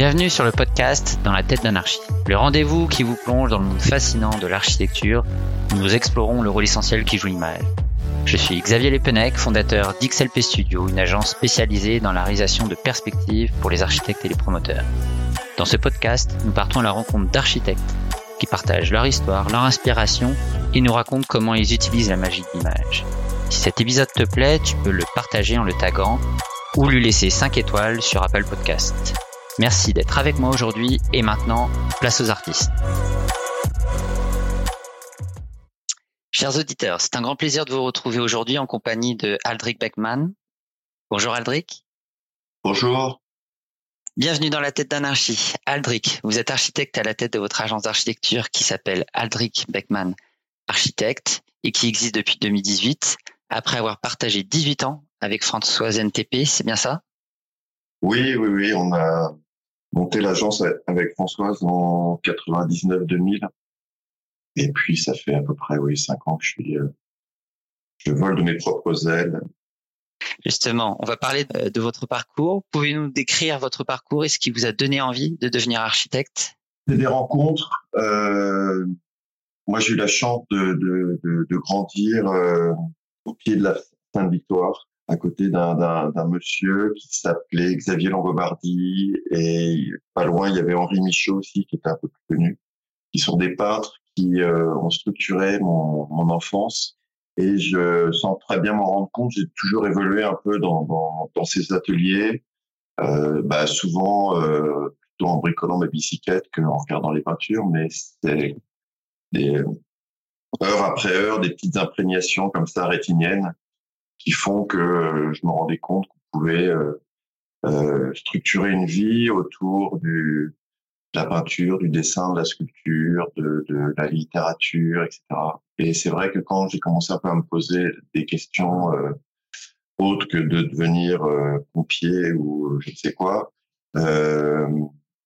Bienvenue sur le podcast Dans la tête d'anarchie, le rendez-vous qui vous plonge dans le monde fascinant de l'architecture où nous explorons le rôle essentiel qui joue l'image. Je suis Xavier Lepenec, fondateur d'XLP Studio, une agence spécialisée dans la réalisation de perspectives pour les architectes et les promoteurs. Dans ce podcast, nous partons à la rencontre d'architectes qui partagent leur histoire, leur inspiration et nous racontent comment ils utilisent la magie de l'image. Si cet épisode te plaît, tu peux le partager en le taguant ou lui laisser 5 étoiles sur Apple Podcast. Merci d'être avec moi aujourd'hui et maintenant, place aux artistes. Chers auditeurs, c'est un grand plaisir de vous retrouver aujourd'hui en compagnie de Aldric Beckman. Bonjour Aldric. Bonjour. Bienvenue dans la tête d'anarchie. Aldric, vous êtes architecte à la tête de votre agence d'architecture qui s'appelle Aldric Beckman Architecte et qui existe depuis 2018 après avoir partagé 18 ans avec Françoise NTP, c'est bien ça? Oui, oui, oui, on a monté l'agence avec Françoise en 99-2000. Et puis, ça fait à peu près, oui, cinq ans que je suis, euh, je vole de mes propres ailes. Justement, on va parler de votre parcours. Pouvez-vous nous décrire votre parcours et ce qui vous a donné envie de devenir architecte? C'est des rencontres. Euh, moi, j'ai eu la chance de, de, de, de grandir euh, au pied de la Sainte-Victoire à côté d'un monsieur qui s'appelait Xavier Longobardi. Et pas loin il y avait Henri Michaud aussi qui était un peu plus connu, qui sont des peintres qui euh, ont structuré mon, mon, enfance. Et je sens très bien m'en rendre compte. J'ai toujours évolué un peu dans, dans, dans ces ateliers, euh, bah souvent euh, plutôt en bricolant ma bicyclette qu'en regardant les peintures, mais c'est des heure après heure des petites imprégnations comme ça rétiniennes qui font que euh, je me rendais compte qu'on pouvait euh, euh, structurer une vie autour du, de la peinture, du dessin, de la sculpture, de, de la littérature, etc. Et c'est vrai que quand j'ai commencé un peu à me poser des questions euh, autres que de devenir euh, pompier ou je ne sais quoi, euh,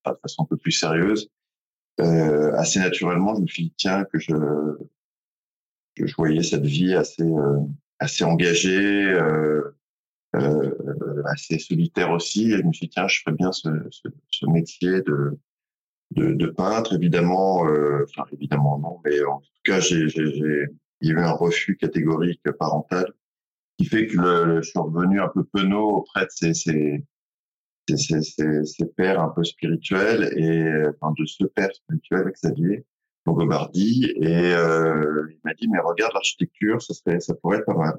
de façon un peu plus sérieuse, euh, assez naturellement, je me suis dit tiens que je, je voyais cette vie assez assez engagé, euh, euh, assez solitaire aussi. Et je me suis dit, tiens, je ferais bien ce, ce, ce métier de, de, de, peintre. Évidemment, euh, enfin évidemment non, mais en tout cas, j'ai, il y a eu un refus catégorique parental qui fait que le, je suis revenu un peu penaud auprès de ces, ces, ces, ces, ces pères un peu spirituels et enfin, de ce père spirituel, Xavier, Longobardi et euh, il m'a dit mais regarde l'architecture, ça serait, ça pourrait être pas mal.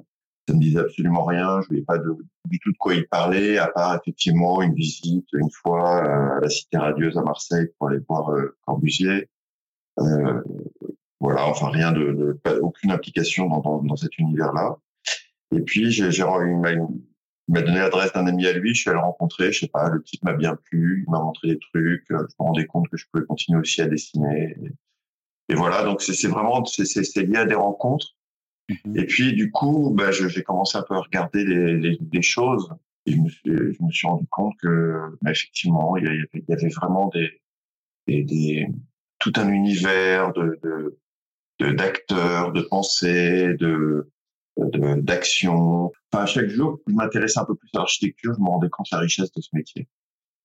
Ça me disait absolument rien, je ne pas du tout de quoi il parlait, à part effectivement une visite une fois euh, à la Cité radieuse à Marseille pour aller voir euh, Corbusier. Euh, voilà, enfin rien de, de pas, aucune implication dans, dans, dans cet univers-là. Et puis j'ai, j'ai il m'a, donné l'adresse d'un ami à lui, je suis allé le rencontrer, je sais pas, le type m'a bien plu, il m'a montré des trucs, je me rendais compte que je pouvais continuer aussi à dessiner. Et, voilà, donc c'est vraiment c'est lié à des rencontres. Mm-hmm. Et puis du coup, bah, j'ai commencé un peu à regarder les, les, les choses et je me, suis, je me suis rendu compte que bah, effectivement, il y, avait, il y avait vraiment des, des, des, tout un univers de d'acteurs, de, de, de pensées, de d'action. Enfin, chaque jour, je m'intéressais un peu plus à l'architecture, je me rendais compte de la richesse de ce métier.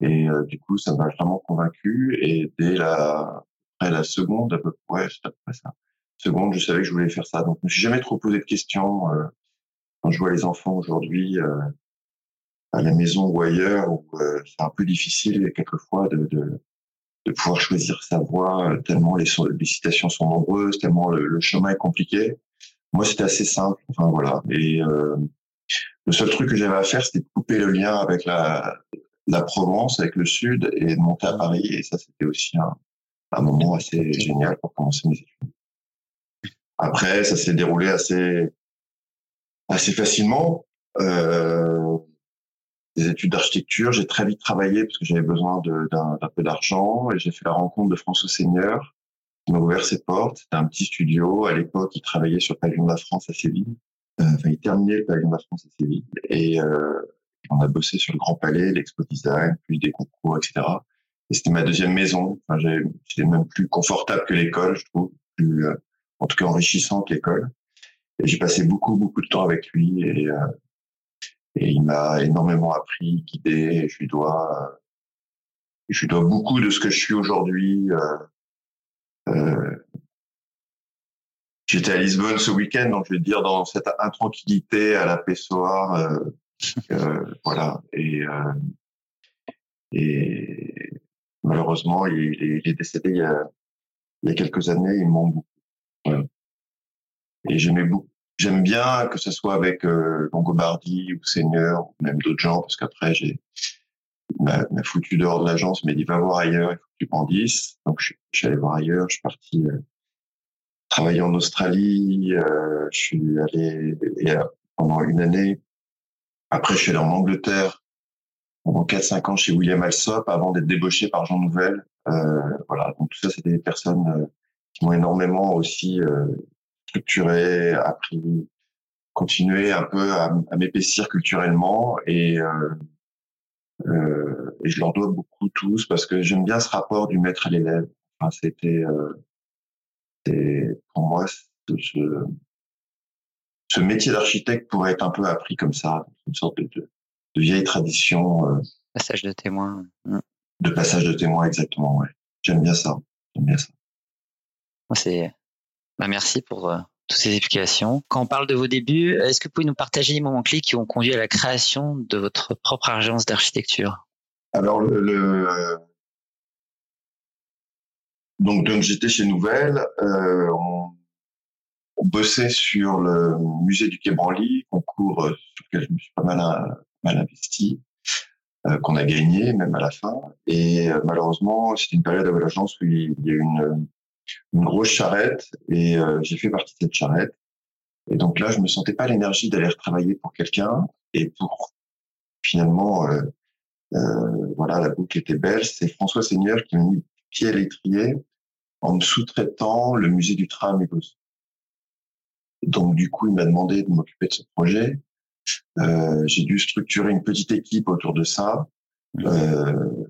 Et euh, du coup, ça m'a vraiment convaincu. Et dès la après la seconde, à peu près, c'est à peu près ça. Seconde, je savais que je voulais faire ça. Donc, je me suis jamais trop posé de questions. Euh, quand je vois les enfants aujourd'hui euh, à la maison ou ailleurs, où euh, c'est un peu difficile quelquefois de, de, de pouvoir choisir sa voie, tellement les, les citations sont nombreuses, tellement le, le chemin est compliqué. Moi, c'était assez simple. Enfin voilà. Et euh, le seul truc que j'avais à faire, c'était de couper le lien avec la, la Provence, avec le Sud, et de monter à Paris. Et ça, c'était aussi un, un moment assez génial pour commencer mes études. Après, ça s'est déroulé assez assez facilement. Euh, des études d'architecture, j'ai très vite travaillé parce que j'avais besoin d'un peu d'argent et j'ai fait la rencontre de François Seigneur qui m'a ouvert ses portes. C'était un petit studio. À l'époque, il travaillait sur le pavillon de la France à Séville. Euh, enfin, il terminait le pavillon de la France à Séville. Et euh, on a bossé sur le Grand Palais, l'expo design, puis des concours, etc. Et c'était ma deuxième maison. Enfin, j'étais même plus confortable que l'école, je trouve, plus, euh, en tout cas enrichissant que l'école. Et j'ai passé beaucoup, beaucoup de temps avec lui et, euh, et il m'a énormément appris, guidé. Et je lui dois, je dois beaucoup de ce que je suis aujourd'hui. Euh, J'étais à Lisbonne ce week-end, donc je vais dire dans cette intranquillité à la Pessoa, voilà. Et et malheureusement, il, est décédé il y, a, il y a quelques années. Il manque beaucoup. Et j'aimais beaucoup. J'aime bien que ce soit avec euh, Longobardi ou Seigneur, ou même d'autres gens, parce qu'après, j'ai m'a, foutu dehors de l'agence, mais dit va voir ailleurs, il faut que tu grandisses. Donc, je, suis allé voir ailleurs. Je suis parti euh, travailler en Australie. Euh, je suis allé pendant une année. Après, je suis allé en Angleterre pendant 4-5 ans chez William Alsop avant d'être débauché par Jean Nouvel. Euh, voilà, donc tout ça, c'est des personnes euh, qui m'ont énormément aussi euh, structuré, appris, continué un peu à, m'épaissir culturellement et, euh, euh, et je leur dois beaucoup tous parce que j'aime bien ce rapport du maître à l'élève. Enfin, c'était pour moi ce, ce métier d'architecte pourrait être un peu appris comme ça, une sorte de, de, de vieille tradition. Euh, passage de témoin. Mm. De passage de témoin, exactement. Ouais. J'aime bien ça. J'aime bien ça. C'est. Bah, merci pour euh, toutes ces explications. Quand on parle de vos débuts, est-ce que vous pouvez nous partager les moments clés qui ont conduit à la création de votre propre agence d'architecture? Alors le, le... donc, donc j'étais chez Nouvelle. Euh, on, on, bossait sur le musée du Quai Branly, concours sur lequel je me suis pas mal mal investi, euh, qu'on a gagné même à la fin. Et euh, malheureusement, c'était une période à l'agence où il y a eu une, une grosse charrette et euh, j'ai fait partie de cette charrette. Et donc là, je me sentais pas l'énergie d'aller retravailler pour quelqu'un et pour finalement, voilà, la boucle était belle. C'est François Seigneur qui m'a mis pied à l'étrier en me sous-traitant le musée du tram et Donc du coup, il m'a demandé de m'occuper de ce projet. Euh, j'ai dû structurer une petite équipe autour de ça. Euh,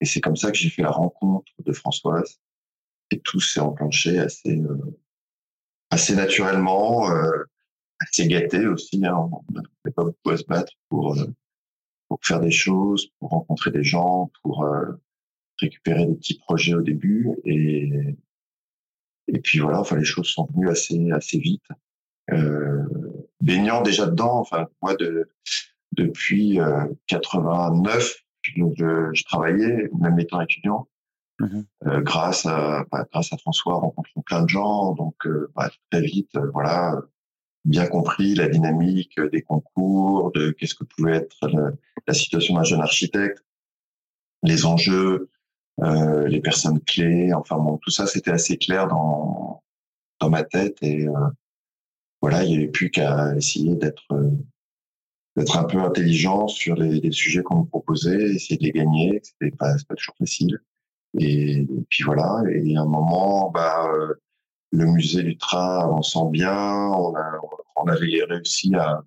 et c'est comme ça que j'ai fait la rencontre de Françoise. Et tout s'est enclenché assez, euh, assez naturellement, assez gâté aussi. Hein. On n'avait pas beaucoup à se battre pour, pour faire des choses, pour rencontrer des gens, pour récupérer des petits projets au début. Et, et puis voilà, enfin les choses sont venues assez, assez vite. Euh, baignant déjà dedans. Enfin, moi, de, depuis euh, 89, je, je, travaillais, même étant étudiant, mmh euh, grâce à bah, grâce à François, rencontrant plein de gens. Donc, euh, bah, très vite, euh, voilà, bien compris la dynamique des concours, de qu'est-ce que pouvait être la situation d'un jeune architecte, les enjeux, euh, les personnes clés. Enfin bon, tout ça, c'était assez clair dans dans ma tête et voilà, il n'y avait plus qu'à essayer d'être euh, d'être un peu intelligent sur les, les sujets qu'on nous proposait, essayer de les gagner. C'était pas, pas toujours facile. Et, puis voilà. Et à un moment, bah, euh, le musée du train sent bien. On, a, on avait réussi à,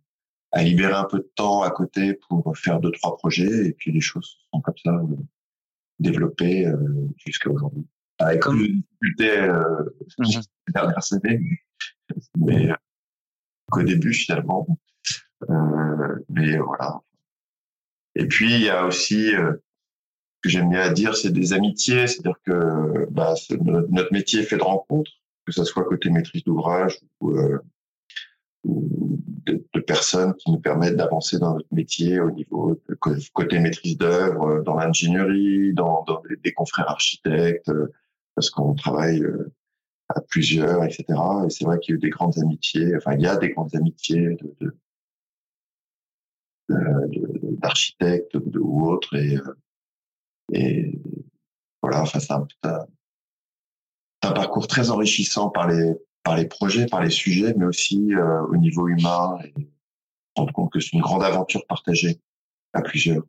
à libérer un peu de temps à côté pour faire deux trois projets. Et puis les choses se sont comme ça euh, développées jusqu'à aujourd'hui. Avec comme... plus de difficultés euh, dernières années, mais qu'au début finalement. Euh, mais voilà. Et puis il y a aussi euh, ce que j'aime bien dire, c'est des amitiés, c'est-à-dire que bah, notre, métier fait de rencontres, que ce soit côté maîtrise d'ouvrage ou, euh, de, de, personnes qui nous permettent d'avancer dans notre métier au niveau côté maîtrise d'œuvre, dans l'ingénierie, dans, des, des, confrères architectes, parce qu'on travaille à plusieurs, etc. Et c'est vrai qu'il y a eu des grandes amitiés, enfin il y a des grandes amitiés de, d'architectes de, ou autres et, euh, et voilà, enfin c'est un, un, parcours très enrichissant par les par les projets, par les sujets, mais aussi euh, au niveau humain et rendre compte que c'est une grande aventure partagée à plusieurs.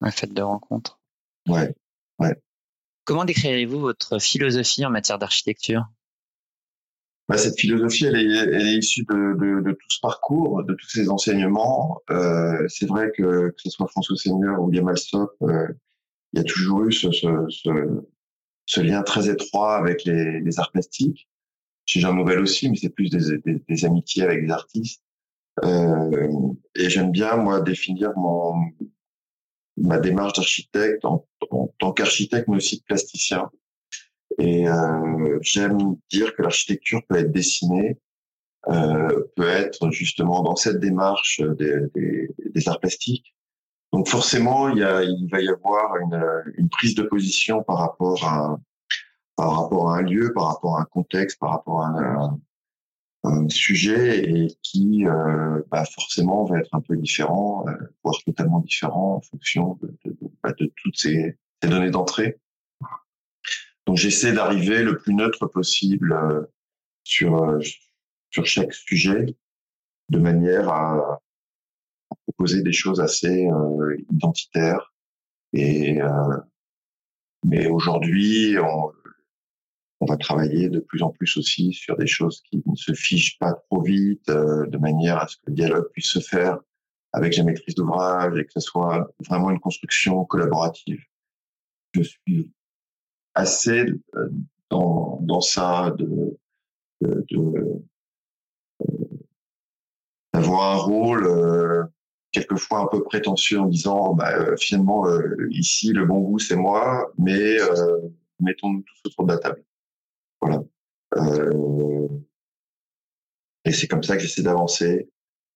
Un fait de rencontre. Ouais, ouais. Comment décrirez-vous votre philosophie en matière d'architecture? Bah, cette philosophie, elle est, elle est issue de, de, de, tout ce parcours, de tous ces enseignements. Euh, c'est vrai que que ce soit François Seigneur ou William Alsop, euh, il y a toujours eu ce, ce, ce, ce lien très étroit avec les, les, arts plastiques. Chez Jean Nouvel aussi, mais c'est plus des, des, des, amitiés avec des artistes. Euh, et j'aime bien moi définir mon ma démarche d'architecte en en tant qu'architecte, mais aussi de plasticien. Et euh, j'aime dire que l'architecture peut être dessinée, euh, peut être justement dans cette démarche des, des, des, arts plastiques. Donc forcément, il, y a, il va y avoir une, une prise de position par rapport à par rapport à un lieu, par rapport à un contexte, par rapport à un, un sujet et qui euh, bah forcément va être un peu différent, euh, voire totalement différent en fonction de, de, de, bah, de toutes ces, ces données d'entrée. Donc j'essaie d'arriver le plus neutre possible euh, sur euh, sur chaque sujet, de manière à, proposer des choses assez euh, identitaires. Et mais aujourd'hui, on, on va travailler de plus en plus aussi sur des choses qui ne se fichent pas trop vite, euh, de manière à ce que le dialogue puisse se faire avec la maîtrise d'ouvrage et que ce soit vraiment une construction collaborative. Je suis assez euh, dans, dans ça de, de, de d'avoir un rôle euh, quelquefois un peu prétentieux en disant bah, finalement ici le bon goût c'est moi mais mettons-nous tous autour de la table voilà. Euh, et c'est comme ça que j'essaie d'avancer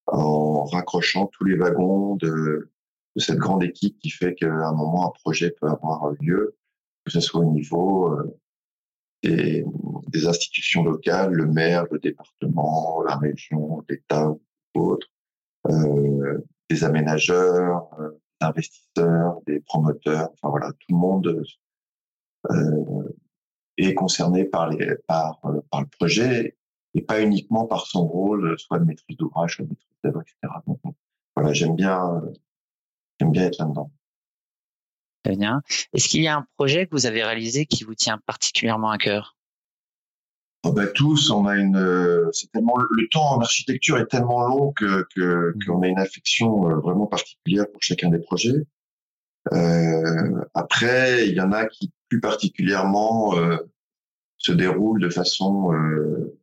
en raccrochant tous les wagons de, de cette grande équipe qui fait qu'à un moment un projet peut avoir lieu, que ce soit au niveau euh, des, des, institutions locales, le maire, le département, la région, l'État ou autres, euh, des aménageurs, euh, des investisseurs, des promoteurs, enfin voilà, tout le monde euh, est concerné par, les, par, par le projet et pas uniquement par son rôle, soit de maîtrise d'ouvrage, soit de maîtrise d'œuvre, etc. Donc, voilà, j'aime bien, j'aime bien être là-dedans. Très bien. Est-ce qu'il y a un projet que vous avez réalisé qui vous tient particulièrement à cœur? Oh ben, tous, on a une, c'est tellement le temps en architecture est tellement long que mmh. qu'on a une affection euh, vraiment particulière pour chacun des projets. Euh, après, il y en a qui plus particulièrement euh, se déroulent de façon euh,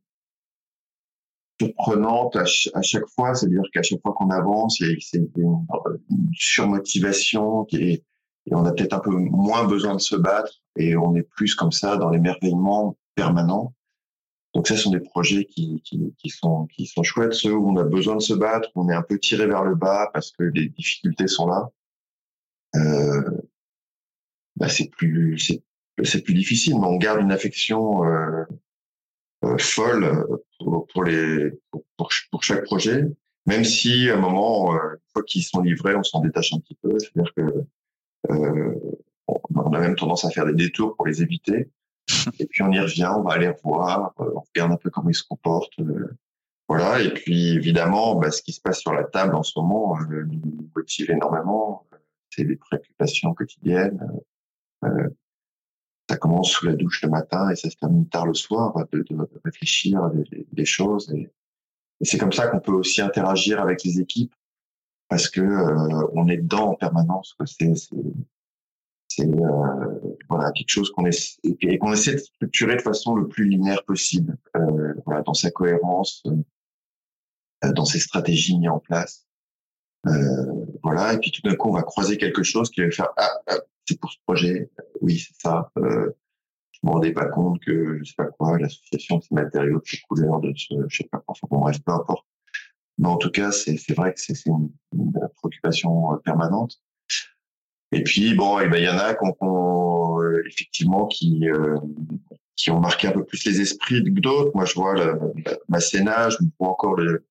surprenante à, à, chaque fois. C'est-à-dire qu'à chaque fois qu'on avance, a une, une, surmotivation qui est, et on a peut-être un peu moins besoin de se battre et on est plus comme ça dans l'émerveillement permanent. Donc ça, ce sont des projets qui, qui, qui, sont, qui sont chouettes, ceux où on a besoin de se battre, on est un peu tiré vers le bas parce que les difficultés sont là euh, bah c'est plus c'est c'est plus difficile, mais on garde une affection euh, euh, folle pour, pour les pour, pour, chaque projet, même si à un moment, euh, une fois qu'ils sont livrés, on s'en détache un petit peu. C'est-à-dire que euh, on a même tendance à faire des détours pour les éviter. Et puis on y revient, on va aller revoir, euh, on regarde un peu comment ils se comportent. voilà. Et puis évidemment, bah, ce qui se passe sur la table en ce moment nous motive énormément c'est des préoccupations quotidiennes. Euh, ça commence sous la douche le matin et ça se termine tard le soir, de, de réfléchir à des, des choses. Et, et c'est comme ça qu'on peut aussi interagir avec les équipes parce que euh, on est dedans en permanence. C'est c'est euh, voilà quelque chose qu'on essaie et qu'on essaie de structurer de façon le plus linéaire possible, euh, voilà dans sa cohérence, euh, dans ses stratégies mises en place. Euh, voilà, et puis tout d'un coup, on va croiser quelque chose qui va faire ah, ah c'est pour ce projet, oui, c'est ça. Euh, je me rendais pas compte que je sais pas quoi, l'association de ces matériaux, de ces couleurs, de ce, je sais pas, enfin bon bref, peu importe. Mais en tout cas, c'est vrai que c'est une, une, préoccupation euh, permanente. Et puis bon, eh ben il y en a qu'on qu euh, effectivement qui euh, qui ont marqué un peu plus les esprits que d'autres. Moi, je vois le, ma Sénat, je vois encore le,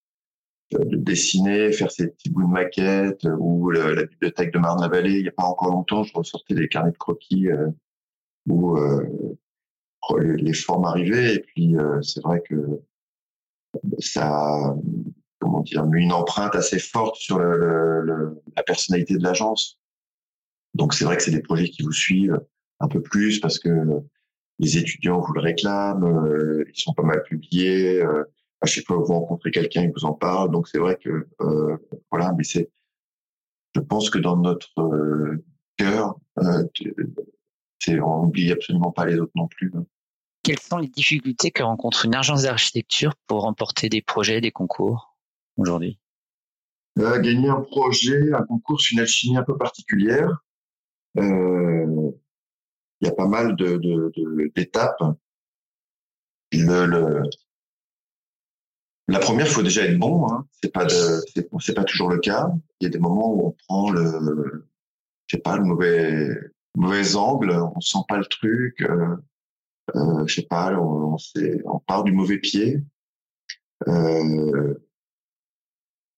de dessiner, faire ces petits bouts de maquettes euh, ou la, bibliothèque de Marne-la-Vallée. Il n'y a pas encore longtemps, je ressortais des carnets de croquis euh, où euh, les, formes arrivaient. Et puis, c'est vrai que ça, comment dire, une empreinte assez forte sur le, le, la personnalité de l'agence. Donc, c'est vrai que c'est des projets qui vous suivent un peu plus parce que les étudiants vous le réclament, ils sont pas mal publiés à chaque fois que vous rencontrez quelqu'un, il vous en parle. Donc c'est vrai que euh, voilà, mais c'est, je pense que dans notre euh, cœur, euh, c'est on n'oublie absolument pas les autres non plus. Hein. Quelles sont les difficultés que rencontre une agence d'architecture pour remporter des projets, des concours? Aujourd'hui? Euh, Gagner un projet, un concours, une alchimie un peu particulière. euh, il y a pas mal de d'étapes. Le, la première, il faut déjà être bon. Hein. C'est pas toujours le cas. Il y a des moments où on prend le, pas, le mauvais mauvais angle, on sent pas le truc. Euh, euh, je sais pas, on, part du mauvais pied. Euh,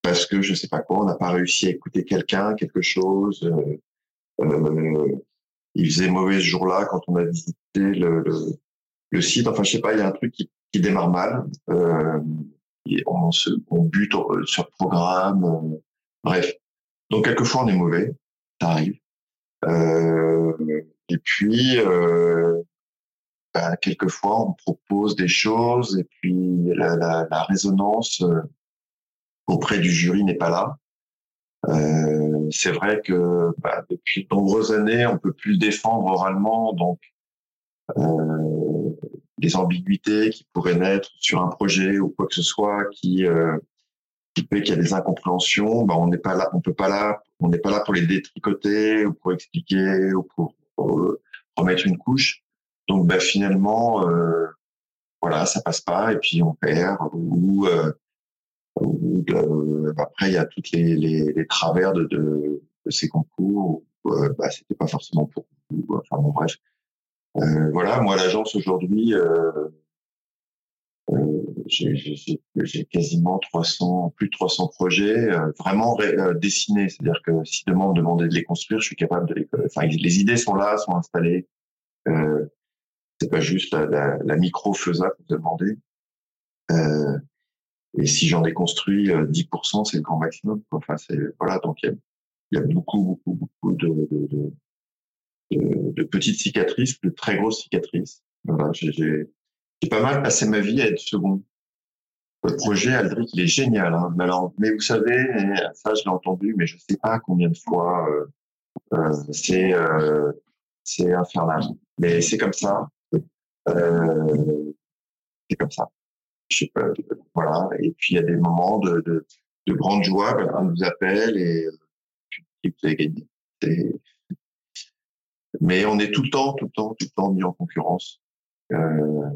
parce que je sais pas quoi, on n'a pas réussi à écouter quelqu'un, quelque chose. Euh, euh, il faisait mauvais ce jour-là quand on a visité le, site. Enfin, je sais pas, il y a un truc qui, démarre mal. Euh, on, se, on bute sur le programme. Euh, bref. Donc, quelquefois, on est mauvais. Ça arrive. Euh, et puis, euh, ben, quelquefois, on propose des choses et puis la, la, la résonance euh, auprès du jury n'est pas là. Euh, c'est vrai que bah, depuis de nombreuses années, on peut plus le défendre oralement, donc euh, des ambiguïtés qui pourraient naître sur un projet ou quoi que ce soit qui euh, qui fait qu'il y a des incompréhensions, bah, on n'est pas là, on peut pas là, on n'est pas là pour les détricoter ou pour expliquer ou pour, remettre une couche. Donc bah, finalement, euh, voilà, ça passe pas et puis on perd ou euh, après, il y a toutes les, les, les travers de, de, de, ces concours. euh, bah, c'était pas forcément pour vous. Enfin bon, bref. Euh, voilà, moi l'agence aujourd'hui, euh, euh, j'ai quasiment 300, plus de 300 projets euh, vraiment euh, dessinés. C'est-à-dire que si demain on me demandait de les construire, je suis capable de les. Enfin, les idées sont là, sont installées. Euh, c'est pas juste la, la, la micro faisable que vous demandez. Euh, et si j'en ai construit 10%, euh, c'est le grand maximum. Enfin, c'est voilà. Donc il y a, beaucoup, beaucoup, beaucoup de, de, de, de, petites cicatrices, de très grosses cicatrices. Voilà, j'ai pas mal passé ma vie à être second. Votre projet, Aldric, il est génial. Hein. Mais, alors, mais vous savez, ça je l'ai entendu, mais je sais pas combien de fois. Euh, euh, c'est euh, c'est infernal. Mais c'est comme ça. Euh, c'est comme ça je sais pas, voilà. Et puis il y a des moments de, de, de grande joie, on nous appelle et vous avez gagné. Mais on est tout le temps, tout le temps, tout le temps mis en concurrence. Euh,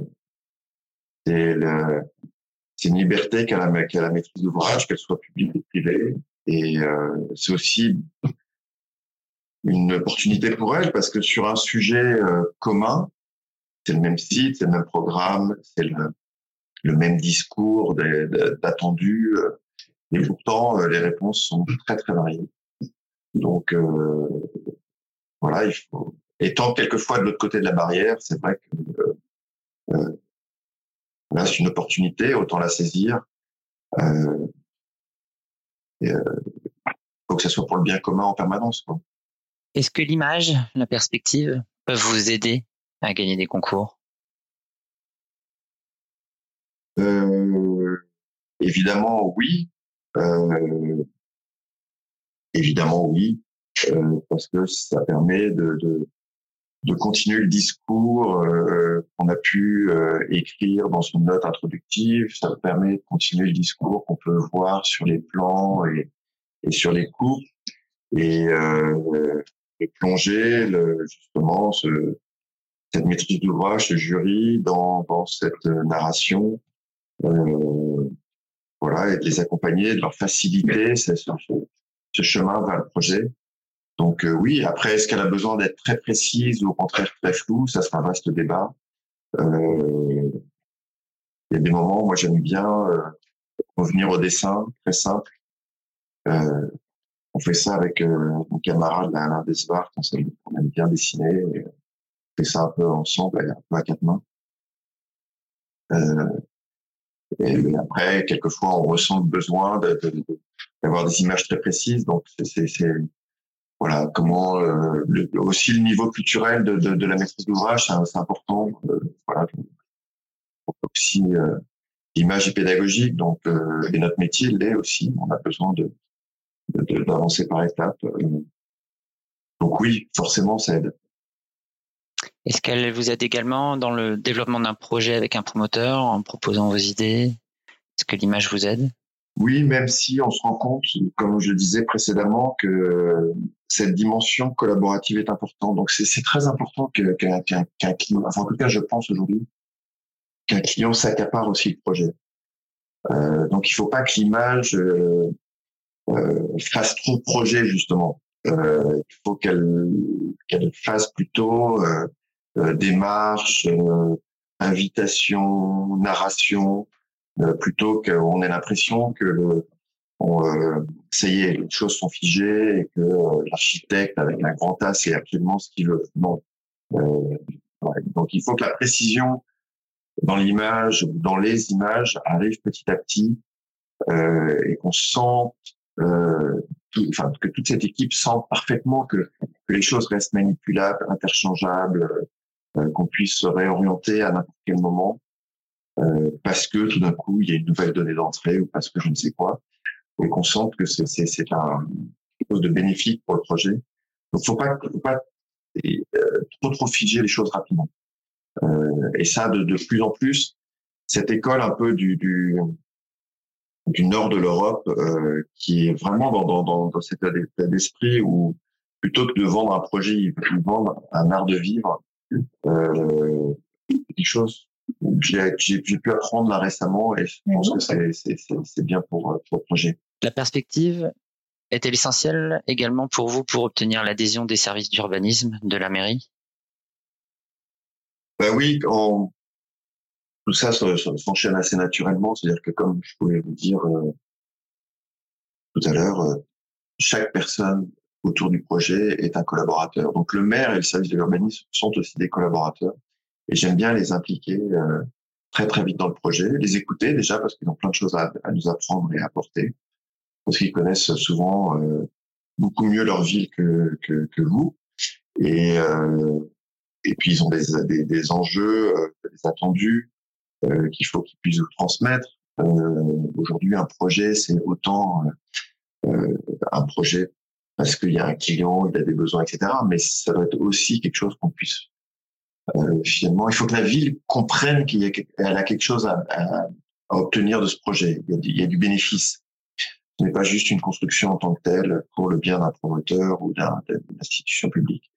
c'est une liberté qu'a la, maîtrise d'ouvrage, qu'elle soit publique ou privée. Et euh, c'est aussi une opportunité pour elle parce que sur un sujet euh, commun, c'est le même site, c'est le même programme, c'est le, le même discours d'attendu. Euh, et pourtant, euh, les réponses sont très, très variées. Donc, euh, voilà, il faut... Étant quelquefois de l'autre côté de la barrière, c'est vrai que là, c'est une opportunité, autant la saisir. Euh, et, faut que ça soit pour le bien commun en permanence. Est-ce que l'image, la perspective peuvent vous aider à gagner des concours? Euh, évidemment, oui. Euh, évidemment, oui, euh, parce que ça permet de, de, de continuer le discours euh, qu'on a pu euh, écrire dans une note introductive. Ça permet de continuer le discours qu'on peut voir sur les plans et, et sur les cours et euh, de plonger le, justement ce, cette maîtrise d'ouvrage, ce jury dans, dans cette narration euh, voilà, et de les accompagner, de leur faciliter ce, ce, chemin vers le projet. Donc euh, oui, après, est-ce qu'elle a besoin d'être très précise ou au contraire très floue? Ça sera un vaste débat. Euh, il y a des moments, moi j'aime bien euh, revenir au dessin, très simple. Euh, on fait ça avec euh, mon camarade Alain Desvart, on, on aime bien dessiner. On fait ça un peu ensemble, un peu à quatre mains. Et après, quelquefois, on ressent le besoin d'avoir des images très précises. Donc, c'est voilà comment euh, aussi le niveau culturel de, de, de la maîtrise d'ouvrage, c'est important. Euh, voilà, aussi euh, l'image est pédagogique, donc euh, et notre métier l'est aussi. On a besoin de d'avancer par étapes. Euh. donc oui, forcément, ça aide. Est-ce qu'elle vous aide également dans le développement d'un projet avec un promoteur en proposant vos idées? Est-ce que l'image vous aide? Oui, même si on se rend compte, comme je disais précédemment, que cette dimension collaborative est importante. Donc c'est très important qu'un client, enfin en tout cas je pense aujourd'hui, qu'un client s'accapare aussi le projet. Euh, donc il faut pas que l'image euh, euh, fasse trop projet justement. Euh, il faut qu'elle qu'elle fasse plutôt euh démarche, invitation, narration, plutôt qu'on ait l'impression que le euh, ça y est, les choses sont figées et que l'architecte avec un grand A, c'est absolument ce qu'il veut. Non. Euh, Donc il faut que la précision dans l'image dans les images arrive petit à petit euh, et qu'on sente, euh, enfin que toute cette équipe sente parfaitement que, les choses restent manipulables, interchangeables, euh, qu'on puisse se réorienter à n'importe quel moment euh, parce que tout d'un coup il y a une nouvelle donnée d'entrée ou parce que je ne sais quoi et qu'on sente que c'est c'est c'est un quelque chose de bénéfique pour le projet. Donc faut pas faut pas euh, trop trop figer les choses rapidement. Euh, et ça, de, de plus en plus, cette école un peu du, du, du nord de l'Europe, euh, qui est vraiment dans, dans, dans, dans cet état d'esprit où plutôt que de vendre un projet, ils vendent un art de vivre. Euh, quelque chose j'ai pu apprendre là récemment et je pense que c'est bien pour, pour le projet. La perspective est-elle essentielle également pour vous pour obtenir l'adhésion des services d'urbanisme de la mairie? Ben oui, tout ça s'enchaîne assez naturellement. C'est-à-dire que, comme je pouvais vous dire euh, tout à l'heure, euh, chaque personne autour du projet est un collaborateur. Donc le maire et le service de l'urbanisme sont aussi des collaborateurs. Et j'aime bien les impliquer euh, très très vite dans le projet, les écouter déjà parce qu'ils ont plein de choses à, nous apprendre et à apporter, parce qu'ils connaissent souvent beaucoup mieux leur ville que, que, vous. Et, euh, et puis ils ont des, des, des enjeux, euh, des attendus euh, qu'il faut qu'ils puissent vous transmettre. Euh, aujourd'hui, un projet, c'est autant un projet parce qu'il y a un client, il a des besoins, etc. Mais ça doit être aussi quelque chose qu'on puisse finalement. Il faut que la ville comprenne qu'il y a, a quelque chose à, à, obtenir de ce projet. Il y a du, bénéfice. Ce n'est pas juste une construction en tant que telle pour le bien d'un promoteur ou d'une institution publique.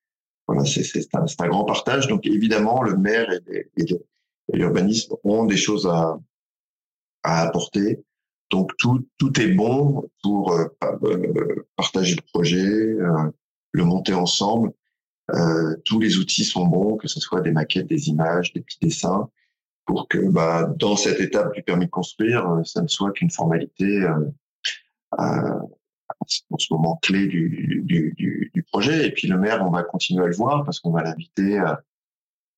Voilà, c'est un, un, grand partage. Donc évidemment, le maire et, l'urbanisme ont des choses à, à apporter. Donc tout, tout est bon pour euh, euh, partager le projet, euh, le monter ensemble. Euh, tous les outils sont bons, que ce soit des maquettes, des images, des petits dessins, pour que bah, dans cette étape du permis de construire, ça ne soit qu'une formalité en ce moment clé du, du, du, projet. Et puis le maire, on va continuer à le voir parce qu'on va l'inviter à,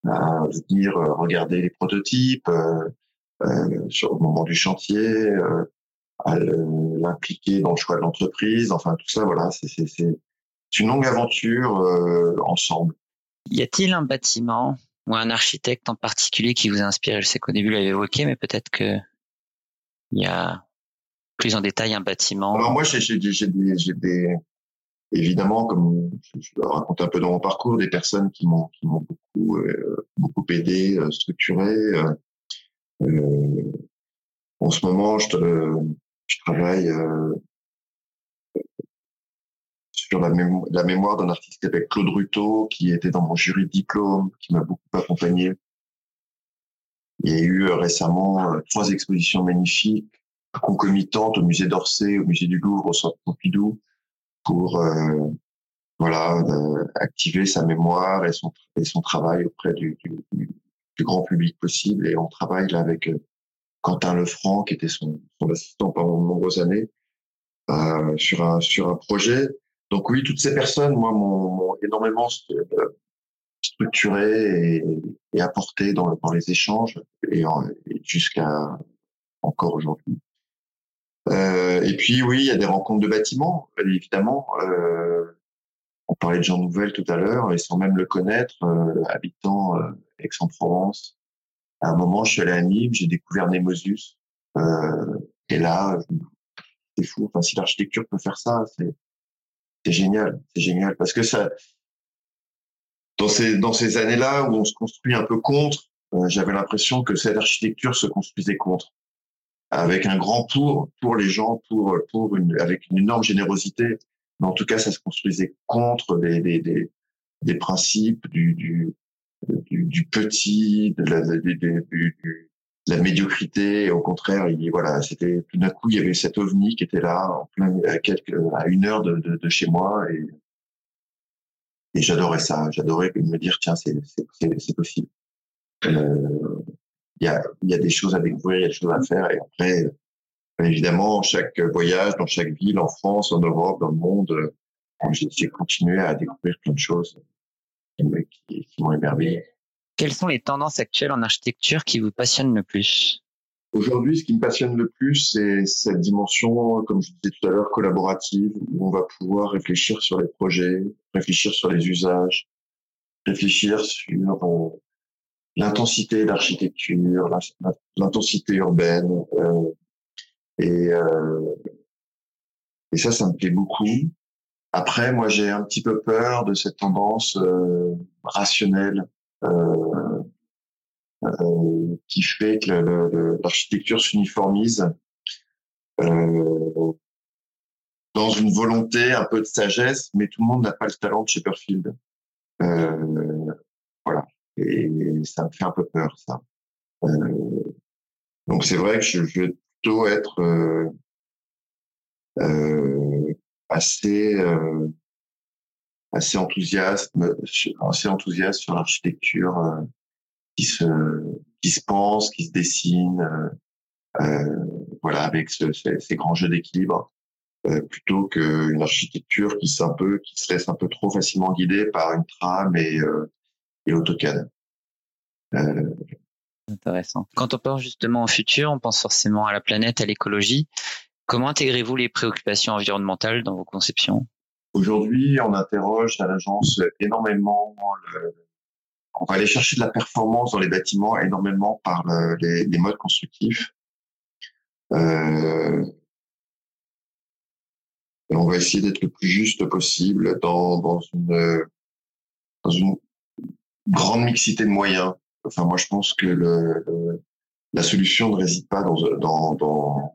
à, venir euh, regarder les prototypes euh, euh, sur le moment du chantier, euh, à l'impliquer dans le choix de l'entreprise. Enfin, tout ça, voilà, c'est une longue aventure euh, ensemble. Y a-t-il un bâtiment ou un architecte en particulier qui vous inspire Je sais qu'au début, vous l'avez évoqué, mais peut-être que il y a plus en détail un bâtiment Alors moi, j'ai des, des, évidemment, comme je, je raconte un peu dans mon parcours, des personnes qui m'ont qui m'ont beaucoup euh, beaucoup aidé, euh, structuré. Euh, euh, en ce moment, je, je travaille euh, sur la, mémoire d'un artiste s'appelle Claude Ruto, qui était dans mon jury de diplôme, qui m'a beaucoup accompagné. Il y a eu récemment trois expositions magnifiques concomitante au musée d'Orsay, au musée du Louvre, au centre Pompidou, pour euh, voilà euh, activer sa mémoire et son travail auprès du, du, grand public possible. Et on travaille là avec euh, Quentin Lefranc, qui était son, son assistant pendant de nombreuses années, euh, sur un sur un projet. Donc oui, toutes ces personnes, moi, m'ont énormément structuré et, et apporté dans, dans les échanges et, et jusqu'à encore aujourd'hui. Euh, et puis oui, il y a des rencontres de bâtiments, évidemment. Euh, on parlait de Jean Nouvel tout à l'heure, et sans même le connaître, euh, habitant euh, Aix-en-Provence. À un moment, je suis allé à Nîmes, j'ai découvert Nemosus. Euh, et là, c'est fou. Enfin, si l'architecture peut faire ça, c'est c'est génial, c'est génial parce que ça, dans ces dans ces années-là où on se construit un peu contre, euh, j'avais l'impression que cette architecture se construisait contre avec un grand pour pour les gens, pour pour une avec une énorme générosité. mais en tout cas, ça se construisait contre des, des, des, des principes du, du, du, du, petit, de la, du, du, la médiocrité. au contraire, il, voilà, c'était tout d'un coup, il y avait cet ovni qui était là, en plein, à, quelques, à une heure de, de, de chez moi, et, et j'adorais ça. J'adorais me dire, tiens, c'est possible. Euh, il y a il y a des choses à découvrir, il y a des choses à faire, et après, évidemment, chaque voyage dans chaque ville, en France, en Europe, dans le monde, j'ai continué à découvrir plein de choses qui, qui m'ont émerveillé. Quelles sont les tendances actuelles en architecture qui vous passionnent le plus? Aujourd'hui, ce qui me passionne le plus, c'est cette dimension, comme je disais tout à l'heure, collaborative, où on va pouvoir réfléchir sur les projets, réfléchir sur les usages, réfléchir sur euh, l'intensité d'architecture, l'intensité urbaine. Euh, et, euh, et ça, ça me plaît beaucoup. Après, moi, j'ai un petit peu peur de cette tendance euh, rationnelle euh, euh, qui fait que l'architecture s'uniformise euh, dans une volonté un peu de sagesse, mais tout le monde n'a pas le talent de Shepperfield. Euh, voilà. Et ça me fait un peu peur, ça. Euh, donc c'est vrai que je, je, vais plutôt être assez assez enthousiaste, assez enthousiaste sur l'architecture qui se qui se pense, qui se dessine, euh, euh, voilà, avec ce, ces, grands jeux d'équilibre, euh, plutôt qu'une architecture qui un peu, qui se laisse un peu trop facilement guider par une trame et, euh, et AutoCAD. Euh, Intéressant. Quand on pense justement au futur, on pense forcément à la planète, à l'écologie. Comment intégrez-vous les préoccupations environnementales dans vos conceptions? Aujourd'hui, on interroge à l'agence énormément on va aller chercher de la performance dans les bâtiments énormément par les, modes constructifs. Euh, on va essayer d'être le plus juste possible dans, une, grande mixité de moyens. Enfin, moi, je pense que la solution ne réside pas dans,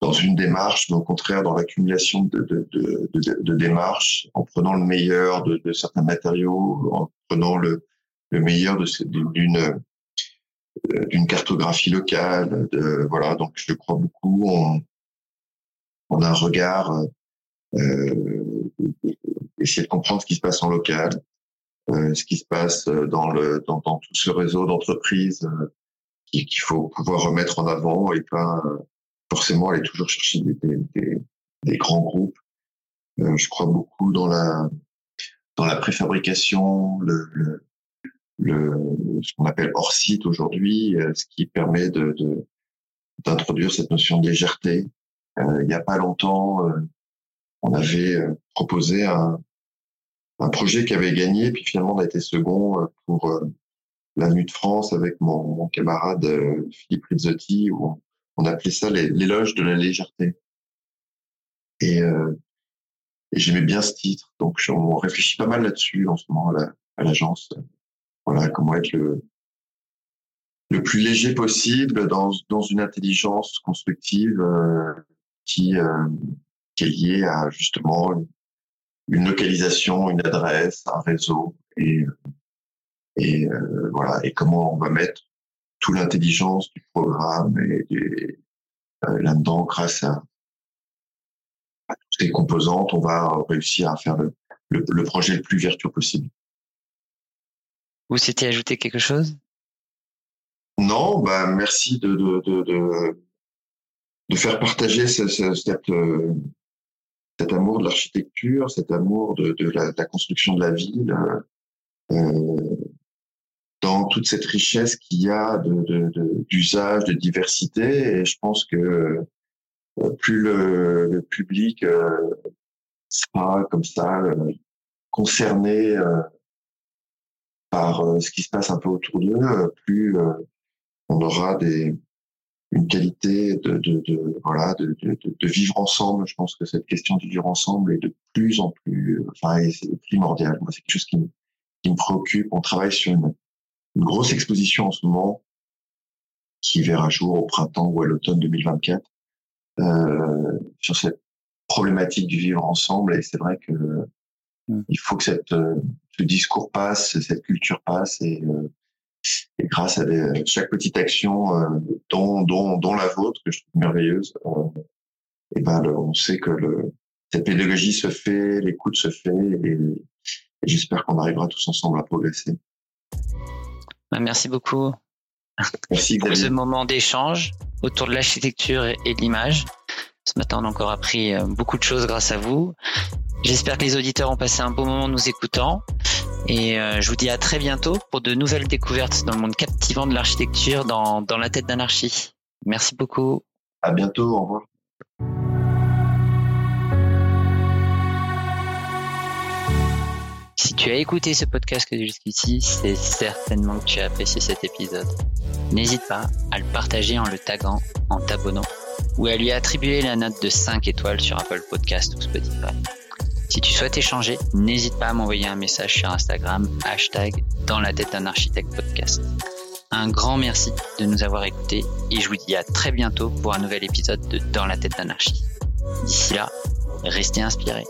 dans une démarche, mais au contraire dans l'accumulation de, de, de, de, démarches, en prenant le meilleur de, certains matériaux, en prenant le, le meilleur d'une euh, d'une cartographie locale. De, voilà, donc je crois beaucoup en, en un regard, euh, essayer de comprendre ce qui se passe en local, euh, ce qui se passe dans le dans, dans tout ce réseau d'entreprises euh, qu'il faut pouvoir remettre en avant et pas forcément aller toujours chercher des, des, des, grands groupes. Euh, je crois beaucoup dans la dans la préfabrication, le, le, le ce qu'on appelle hors site aujourd'hui, euh, ce qui permet de d'introduire cette notion de légèreté. Euh, il n'y a pas longtemps, euh, on avait proposé un, un projet qui avait gagné, puis finalement on a été second pour l'avenue de France avec mon, camarade Philippe Rizzotti, où on appelait ça l'éloge de la légèreté. Et, euh, et j'aimais bien ce titre, donc on réfléchit pas mal là-dessus en ce moment à l'agence. voilà, comment être le, le plus léger possible dans, dans une intelligence constructive euh, qui, euh, qui est liée à justement une, localisation, une adresse, un réseau et euh, voilà et comment on va mettre toute l'intelligence du programme et, euh, là-dedans, grâce à, toutes ces composantes, on va réussir à faire le, le, projet le plus vertueux possible. Vous souhaitez ajouter quelque chose? Non, bah merci de de, de, de, faire partager ce, ce, cette, euh, cet amour de l'architecture, cet amour de, de, la, de, la, construction de la ville. Euh, dans toute cette richesse qu'il y a d'usage, de, de, de, diversité. Et je pense que euh, plus le, le public euh, sera comme ça euh, concerné par ce qui se passe un peu autour d'eux, plus on aura des une qualité de, de, de voilà de, de, vivre ensemble. Je pense que cette question du vivre ensemble est de plus en plus, enfin, c'est primordial. C'est quelque chose qui me, qui me préoccupe. On travaille sur une une grosse exposition en ce moment qui verra jour au printemps ou à l'automne 2024 euh, sur cette problématique du vivre ensemble. Et c'est vrai que mm. il faut que cette, ce discours passe, cette culture passe et, et grâce à chaque petite action, dont, dont, dont la vôtre, que je trouve merveilleuse, et ben, on sait que le, cette pédagogie se fait, l'écoute se fait et, j'espère qu'on arrivera tous ensemble à progresser. Bah, merci beaucoup. Merci pour ce moment d'échange autour de l'architecture et de l'image. Ce matin, on a encore appris euh, beaucoup de choses grâce à vous. J'espère que les auditeurs ont passé un bon moment nous écoutant. Et euh, je vous dis à très bientôt pour de nouvelles découvertes dans le monde captivant de l'architecture dans, dans la tête d'anarchie. Merci beaucoup. À bientôt. Au revoir. Tu as écouté ce podcast jusqu'ici, c'est certainement que tu as apprécié cet épisode. N'hésite pas à le partager en le taguant, en t'abonnant ou à lui attribuer la note de 5 étoiles sur Apple Podcast ou Spotify. Si tu souhaites échanger, n'hésite pas à m'envoyer un message sur Instagram, hashtag dans la tête d'un architecte podcast. Un grand merci de nous avoir écoutés et je vous dis à très bientôt pour un nouvel épisode de Dans la tête d'anarchie. D'ici là, restez inspirés.